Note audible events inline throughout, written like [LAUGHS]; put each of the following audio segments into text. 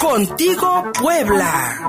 Contigo Puebla.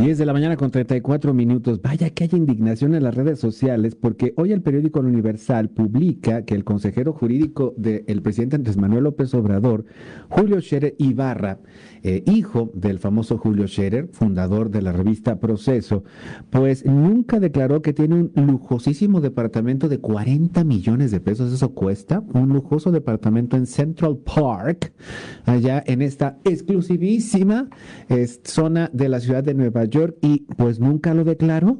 10 de la mañana con 34 minutos. Vaya que hay indignación en las redes sociales porque hoy el periódico Universal publica que el consejero jurídico del presidente Andrés Manuel López Obrador, Julio Scherer Ibarra, eh, hijo del famoso Julio Scherer, fundador de la revista Proceso, pues nunca declaró que tiene un lujosísimo departamento de 40 millones de pesos. Eso cuesta un lujoso departamento en Central Park, allá en esta exclusivísima zona de la ciudad de Nueva York y pues nunca lo declaró.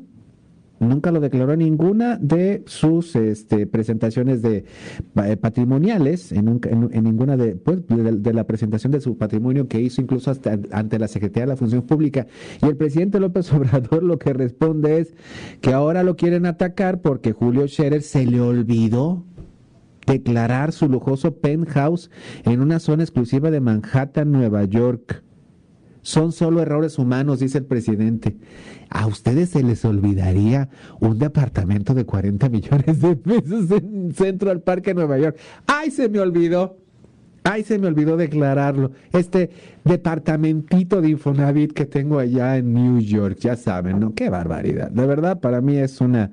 Nunca lo declaró en ninguna de sus este, presentaciones de eh, patrimoniales, en, ninguna de, pues, de, la presentación de su patrimonio que hizo incluso hasta ante la Secretaría de la Función Pública. Y el presidente López [LAUGHS] Obrador lo que responde es que ahora lo quieren atacar porque Julio Scherer se le olvidó declarar su lujoso penthouse en una zona exclusiva de Manhattan, Nueva York. Son solo errores humanos, dice el presidente. ¿A ustedes se les olvidaría un departamento de 40 millones de pesos en Central Park en Nueva York? ¡Ay, se me olvidó! ¡Ay, se me olvidó declararlo! Este departamentito de Infonavit que tengo allá en New York, ya saben, ¿no? ¡Qué barbaridad! De verdad, para mí es una...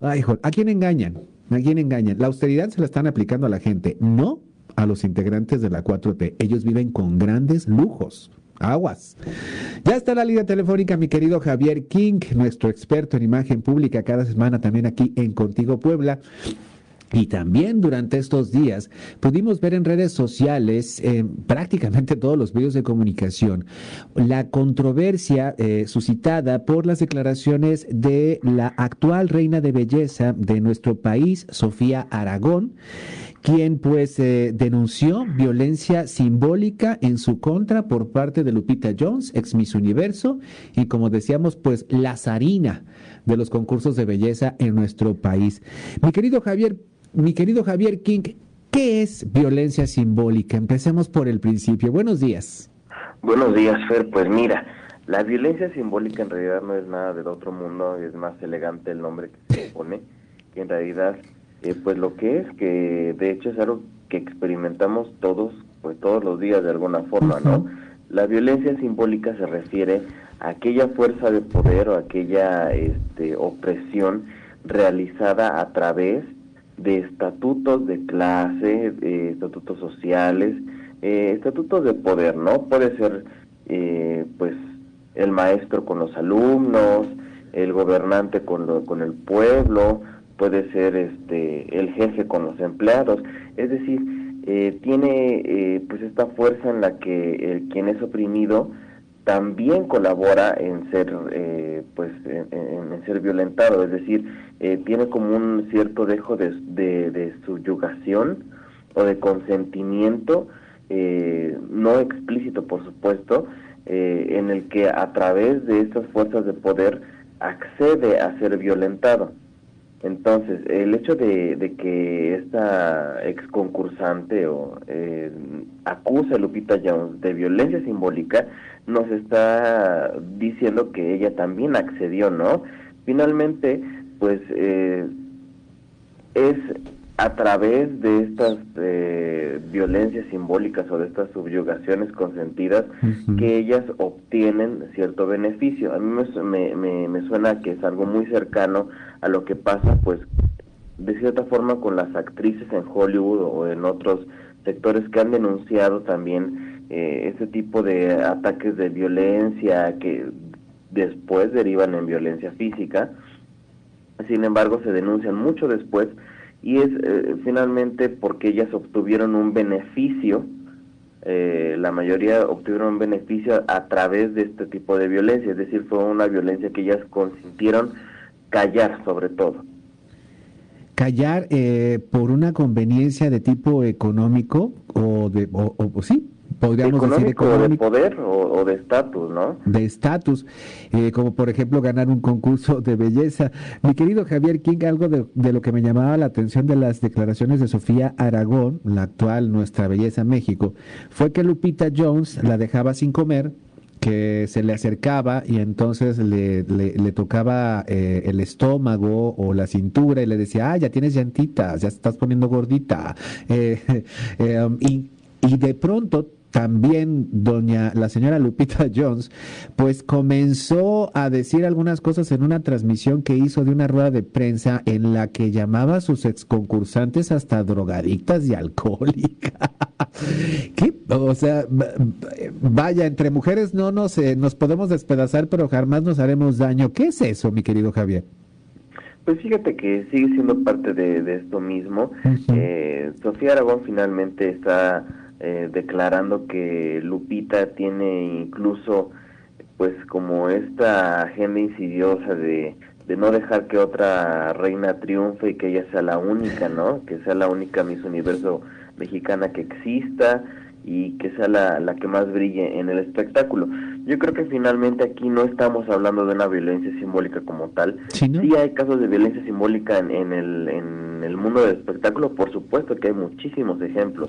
¡Ay, joder! ¿A quién engañan? ¿A quién engañan? La austeridad se la están aplicando a la gente, no a los integrantes de la 4T. Ellos viven con grandes lujos. Aguas. Ya está la línea telefónica mi querido Javier King, nuestro experto en imagen pública cada semana también aquí en Contigo Puebla. Y también durante estos días pudimos ver en redes sociales, en prácticamente todos los medios de comunicación, la controversia eh, suscitada por las declaraciones de la actual reina de belleza de nuestro país, Sofía Aragón, quien pues eh, denunció violencia simbólica en su contra por parte de Lupita Jones, ex Miss Universo, y como decíamos, pues la zarina de los concursos de belleza en nuestro país. Mi querido Javier, mi querido Javier King, ¿qué es violencia simbólica? Empecemos por el principio. Buenos días. Buenos días, Fer. Pues mira, la violencia simbólica en realidad no es nada del otro mundo, es más elegante el nombre que se pone, que en realidad eh, pues lo que es que de hecho es algo que experimentamos todos pues todos los días de alguna forma no la violencia simbólica se refiere a aquella fuerza de poder o aquella este, opresión realizada a través de estatutos de clase estatutos sociales eh, estatutos de poder no puede ser eh, pues el maestro con los alumnos el gobernante con, lo, con el pueblo puede ser este el jefe con los empleados, es decir, eh, tiene eh, pues esta fuerza en la que el quien es oprimido también colabora en ser eh, pues en, ser violentado, es decir, tiene como un cierto dejo de, de, de subyugación o de consentimiento, no explícito por supuesto, en el que a través de estas fuerzas de poder accede a ser violentado. Entonces, el hecho de, que esta ex concursante o eh, acusa a Lupita Jones de violencia simbólica, nos está diciendo que ella también accedió, ¿no? Finalmente, pues eh, es a través de estas eh, violencias simbólicas o de estas subyugaciones consentidas que ellas obtienen cierto beneficio. A mí me, me, me, suena que es algo muy cercano a lo que pasa, pues, de cierta forma con las actrices en Hollywood o en otros sectores que han denunciado también eh, ese tipo de ataques de violencia que después derivan en violencia física. Sin embargo, se denuncian mucho después y es eh, finalmente porque ellas obtuvieron un beneficio, eh, la mayoría obtuvieron un beneficio a través de este tipo de violencia, es decir, fue una violencia que ellas consintieron callar sobre todo. Callar eh, por una conveniencia de tipo económico o de, o, sí, podríamos decir económico. de poder o, de estatus, ¿no? De estatus, eh, como por ejemplo ganar un concurso de belleza. Mi querido Javier King, algo de, de, lo que me llamaba la atención de las declaraciones de Sofía Aragón, la actual Nuestra Belleza México, fue que Lupita Jones la dejaba sin comer que se le acercaba y entonces le, le, tocaba eh, el estómago o la cintura y le decía, ah, ya tienes llantitas, ya estás poniendo gordita. [LAUGHS] Eh, eh, um, y, y de pronto también doña la señora Lupita [LAUGHS] Jones, pues comenzó a decir algunas cosas en una transmisión que hizo de una rueda de prensa en la que llamaba a sus exconcursantes hasta drogadictas y alcohólicas. [LAUGHS] ¿Qué? O sea, vaya, entre mujeres no nos, eh, nos podemos despedazar, pero jamás nos haremos daño. ¿Qué es eso, mi querido Javier? Pues fíjate que sigue siendo parte de, esto mismo. Eh, Sofía Aragón finalmente está eh, declarando que Lupita tiene incluso pues como esta agenda insidiosa de, de no dejar que otra reina triunfe y que ella sea la única, ¿no? Que sea la única Miss Universo mexicana que exista y que sea la, la que más brille en el espectáculo. Yo creo que finalmente aquí no estamos hablando de una violencia simbólica como tal. Sí, hay casos de violencia simbólica en, en, el, en el mundo del espectáculo, por supuesto que hay muchísimos ejemplos,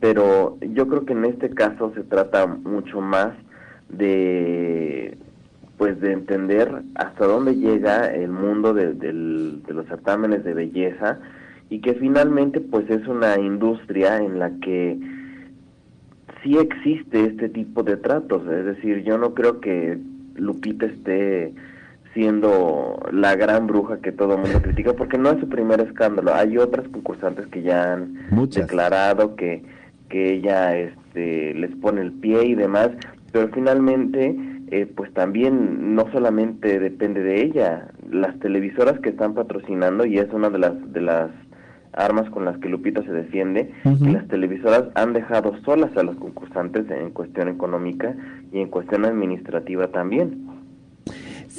pero yo creo que en este caso se trata mucho más de pues de entender hasta dónde llega el mundo de, de los certámenes de belleza y que finalmente pues es una industria en la que sí existe este tipo de tratos, es decir, yo no creo que Lupita esté siendo la gran bruja que todo el mundo critica, porque no es su primer escándalo. Hay otras concursantes que ya han declarado que, que ella este, les pone el pie y demás, pero finalmente, eh, pues también no solamente depende de ella, las televisoras que están patrocinando, y es una de las, de las armas con las que Lupita se defiende, y las televisoras han dejado solas a los concursantes en cuestión económica y en cuestión administrativa también.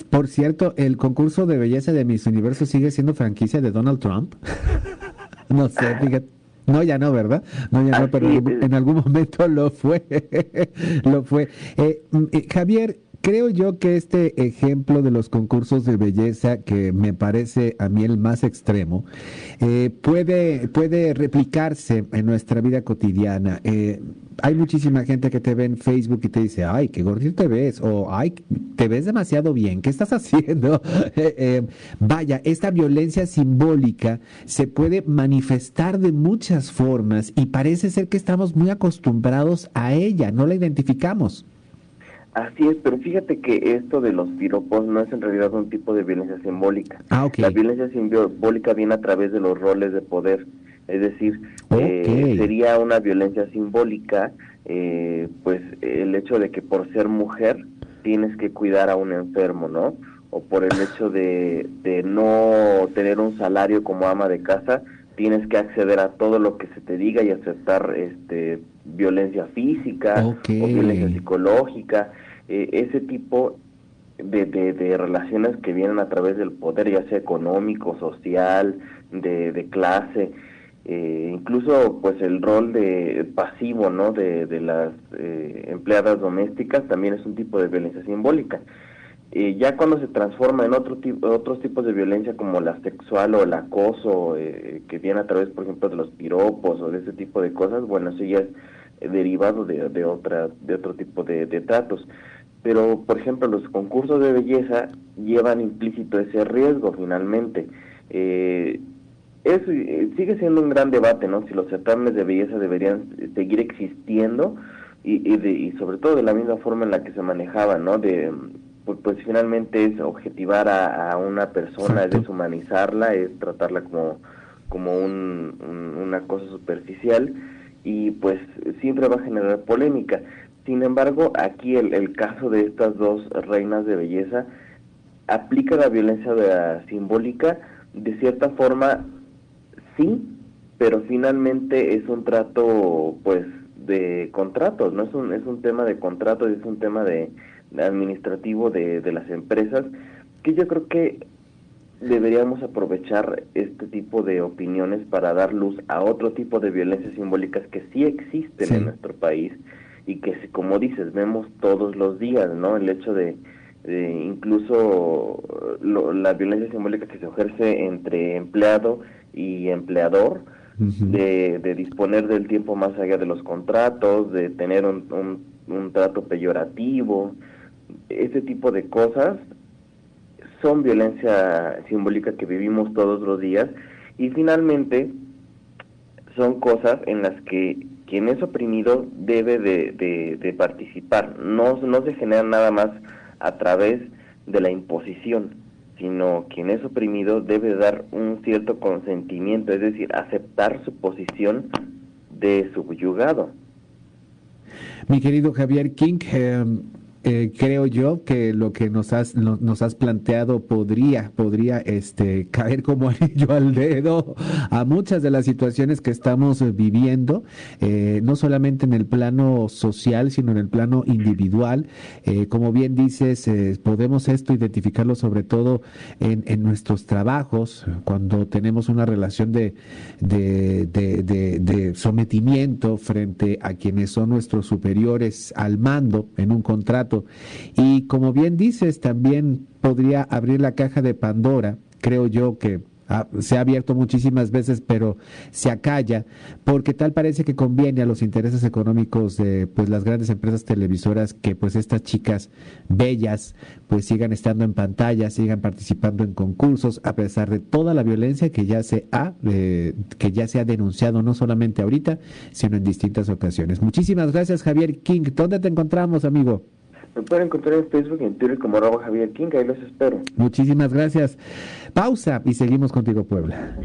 Por cierto, el concurso de belleza de Miss Universo sigue siendo franquicia de Donald Trump. [LAUGHS] no sé, fíjate. No, ya no, ¿verdad? No, ya no, pero en algún momento lo fue. [LAUGHS] lo fue. Eh, mm, eh, Javier, Creo yo que este ejemplo de los concursos de belleza, que me parece a mí el más extremo, eh, puede, puede replicarse en nuestra vida cotidiana. Eh, hay muchísima gente que te ve en Facebook y te dice, ay, qué gordito te ves, o ay, te ves demasiado bien, ¿qué estás [LAUGHS] haciendo? Eh, vaya, esta violencia simbólica se puede manifestar de muchas formas y parece ser que estamos muy acostumbrados a ella, no la identificamos. Así es, pero fíjate que esto de los piropos no es en realidad un tipo de violencia simbólica. Ah, La violencia simbólica viene a través de los roles de poder. Es decir, eh, sería una violencia simbólica, eh, pues el hecho de que por ser mujer tienes que cuidar a un enfermo, ¿no? O por el hecho de, de no tener un salario como ama de casa, tienes que acceder a todo lo que se te diga y aceptar este violencia física o violencia psicológica, eh, ese tipo de, de, relaciones que vienen a través del poder, ya sea económico, social, de, de clase, eh, incluso pues el rol de pasivo no de, de las eh, empleadas domésticas también es un tipo de violencia simbólica eh, ya cuando se transforma en otro tipo, otros tipos de violencia como la sexual o el acoso, eh, que viene a través, por ejemplo, de los piropos o de ese tipo de cosas, bueno, eso ya es derivado de, de, otra, de otro tipo de, tratos. Pero, por ejemplo, los concursos de belleza llevan implícito ese riesgo finalmente. Eh, es, eh, sigue siendo un gran debate, ¿no? Si los certámenes de belleza deberían seguir existiendo y, y, y sobre todo de la misma forma en la que se manejaban, ¿no? De pues, pues, finalmente es objetivar a, una persona, es deshumanizarla, es tratarla como, como un, una cosa superficial y pues siempre va a generar polémica. Sin embargo, aquí el, el caso de estas dos reinas de belleza aplica la violencia de la simbólica de cierta forma, sí, pero finalmente es un trato pues de contratos, no es un, es un tema de contratos, es un tema de, administrativo de, de las empresas, que yo creo que deberíamos aprovechar este tipo de opiniones para dar luz a otro tipo de violencias simbólicas que sí existen en nuestro país y que, como dices, vemos todos los días, ¿no? El hecho de, incluso la violencia simbólica que se ejerce entre empleado y empleador, de, de, disponer del tiempo más allá de los contratos, de tener un, un, trato peyorativo, ese tipo de cosas son violencia simbólica que vivimos todos los días y finalmente son cosas en las que quien es oprimido debe de, participar. No, no se genera nada más a través de la imposición, sino quien es oprimido debe dar un cierto consentimiento, es decir, aceptar su posición de subyugado. Mi querido Javier King, em, eh, creo yo que lo que nos has, nos has planteado podría, podría este, caer como [LAUGHS] anillo al dedo a muchas de las situaciones que estamos viviendo, eh, no solamente en el plano social, sino en el plano individual. Eh, como bien dices, podemos esto identificarlo sobre todo en, en, nuestros trabajos, cuando tenemos una relación de, de, de, de sometimiento frente a quienes son nuestros superiores al mando en un contrato y como bien dices, también podría abrir la caja de Pandora, creo yo que se ha abierto muchísimas veces, pero se acalla, porque tal parece que conviene a los intereses económicos de pues las grandes empresas televisoras que pues estas chicas bellas pues sigan estando en pantalla, sigan participando en concursos, a pesar de toda la violencia que ya se ha eh, que ya se ha denunciado no solamente ahorita, sino en distintas ocasiones. Muchísimas gracias, Javier King. ¿Dónde te encontramos, amigo? Me pueden encontrar en Facebook y en Twitter como arroba Javier King, ahí los espero. Muchísimas gracias. Pausa y seguimos contigo, Puebla.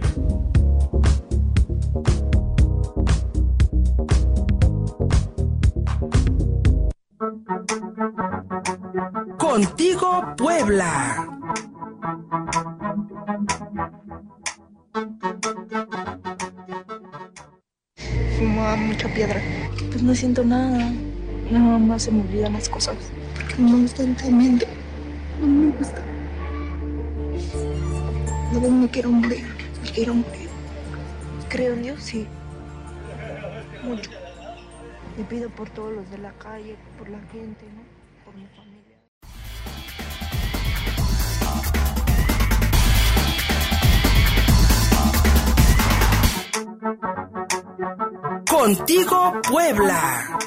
Contigo, Puebla. Fumaba mucha piedra. Pues no siento nada. Nada más se me olvidan las cosas. Constantemente. No me gusta. No me quiero morir. Me quiero morir. Creo en Dios, sí. Mucho. Le pido por todos los de la calle, por la gente, ¿no? Por mi familia. Contigo, Puebla.